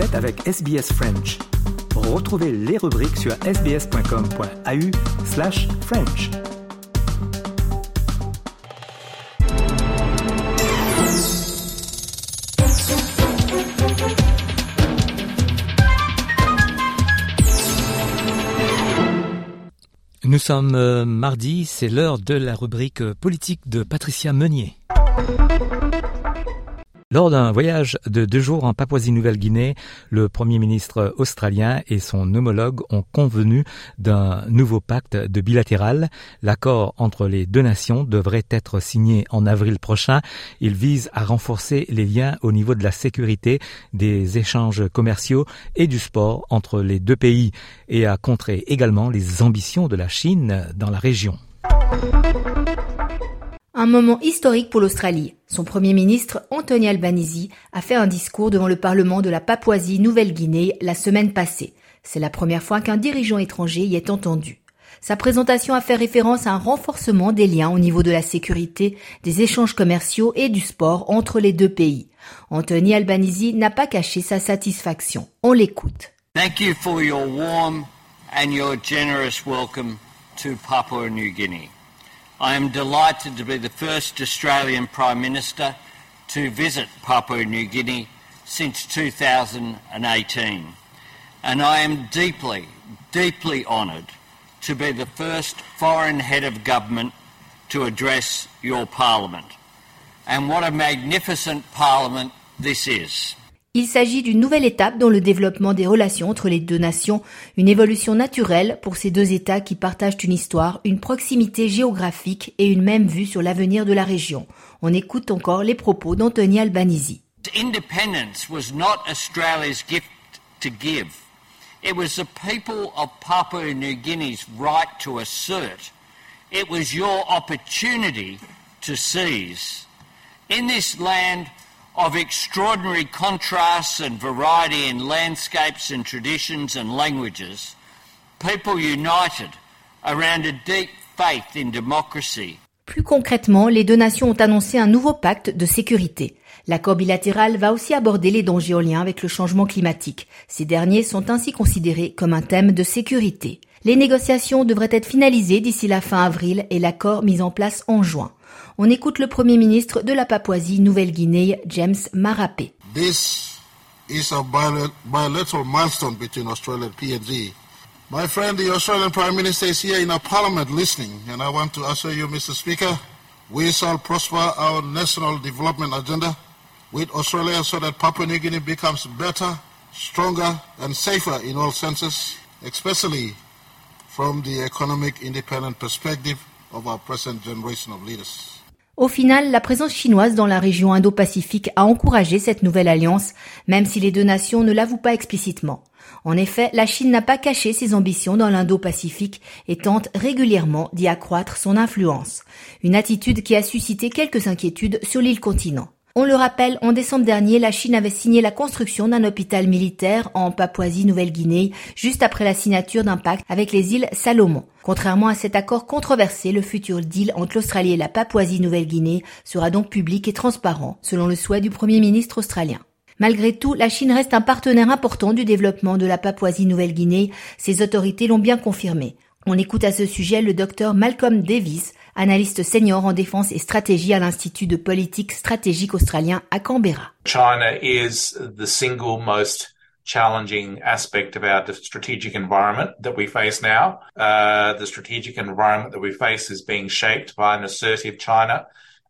Êtes avec SBS French. Retrouvez les rubriques sur sbs.com.au slash French. Nous sommes euh, mardi, c'est l'heure de la rubrique politique de Patricia Meunier. Lors d'un voyage de deux jours en Papouasie-Nouvelle-Guinée, le Premier ministre australien et son homologue ont convenu d'un nouveau pacte de bilatéral. L'accord entre les deux nations devrait être signé en avril prochain. Il vise à renforcer les liens au niveau de la sécurité, des échanges commerciaux et du sport entre les deux pays et à contrer également les ambitions de la Chine dans la région. Un moment historique pour l'Australie. Son premier ministre, Anthony Albanese, a fait un discours devant le Parlement de la Papouasie-Nouvelle-Guinée la semaine passée. C'est la première fois qu'un dirigeant étranger y est entendu. Sa présentation a fait référence à un renforcement des liens au niveau de la sécurité, des échanges commerciaux et du sport entre les deux pays. Anthony Albanese n'a pas caché sa satisfaction. On l'écoute. Warm. I am delighted to be the first Australian Prime Minister to visit Papua New Guinea since 2018. And I am deeply, deeply honoured to be the first foreign head of government to address your Parliament. And what a magnificent Parliament this is. Il s'agit d'une nouvelle étape dans le développement des relations entre les deux nations, une évolution naturelle pour ces deux États qui partagent une histoire, une proximité géographique et une même vue sur l'avenir de la région. On écoute encore les propos d'Anthony Albanese. Independence was not Australia's gift to give. It was the people of Papua New Guinea's right to assert. It was your opportunity to seize. In this land, of extraordinary contrasts and variety in landscapes and traditions and languages, people united around a deep faith in democracy. Plus concrètement, les deux nations ont annoncé un nouveau pacte de sécurité. L'accord bilatéral va aussi aborder les dangers en lien avec le changement climatique. Ces derniers sont ainsi considérés comme un thème de sécurité. Les négociations devraient être finalisées d'ici la fin avril et l'accord mis en place en juin. On écoute le Premier ministre de la Papouasie-Nouvelle-Guinée, James Marape. This is a bilateral milestone between Australia and PNG. My friend, the Australian Prime Minister is here in our parliament listening, and I want to assure you, Mr. Speaker, we shall prosper our national development agenda with Australia so that Papua New Guinea becomes better, stronger, and safer in all senses, especially from the economic independent perspective Au final, la présence chinoise dans la région Indo-Pacifique a encouragé cette nouvelle alliance, même si les deux nations ne l'avouent pas explicitement. En effet, la Chine n'a pas caché ses ambitions dans l'Indo-Pacifique et tente régulièrement d'y accroître son influence. Une attitude qui a suscité quelques inquiétudes sur l'île continent. On le rappelle, en décembre dernier, la Chine avait signé la construction d'un hôpital militaire en Papouasie-Nouvelle-Guinée, juste après la signature d'un pacte avec les îles Salomon. Contrairement à cet accord controversé, le futur deal entre l'Australie et la Papouasie-Nouvelle-Guinée sera donc public et transparent, selon le souhait du Premier ministre australien. Malgré tout, la Chine reste un partenaire important du développement de la Papouasie-Nouvelle-Guinée. Ses autorités l'ont bien confirmé. On écoute à ce sujet le docteur Malcolm Davis, analyste senior en défense et stratégie à l'Institut de politique stratégique australien à Canberra. China is the single most challenging aspect of our strategic environment that we face now. Uh, the strategic environment that we face is being shaped by an assertive China.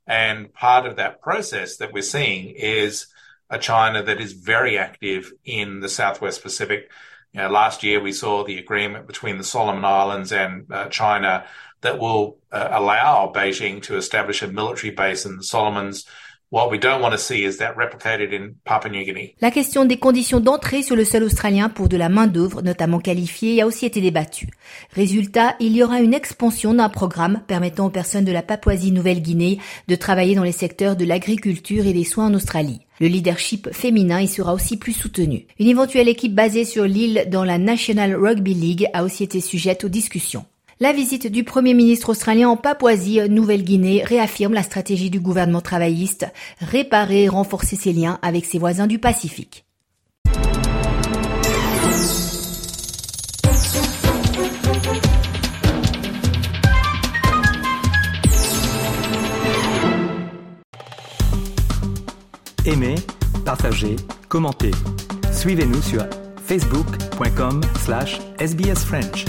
And part of that process that we're seeing is a China that is very active in the Southwest Pacific. Last year we saw the agreement between the Solomon Islands and uh, China that will allow Beijing to establish a military base in the Solomons. What we don't want to see is that replicated in Papua New Guinea. La question des conditions d'entrée sur le sol australien pour de la main-d'œuvre, notamment qualifiée, a aussi été débattue. Résultat, il y aura une expansion d'un programme permettant aux personnes de la Papouasie-Nouvelle-Guinée de travailler dans les secteurs de l'agriculture et des soins en Australie. Le leadership féminin y sera aussi plus soutenu. Une éventuelle équipe basée sur l'île dans la National Rugby League a aussi été sujette aux discussions. La visite du Premier ministre australien en Papouasie-Nouvelle-Guinée réaffirme la stratégie du gouvernement travailliste, réparer et renforcer ses liens avec ses voisins du Pacifique. Aimez, partagez, commentez. Suivez-nous sur facebook.com slash sbsfrench.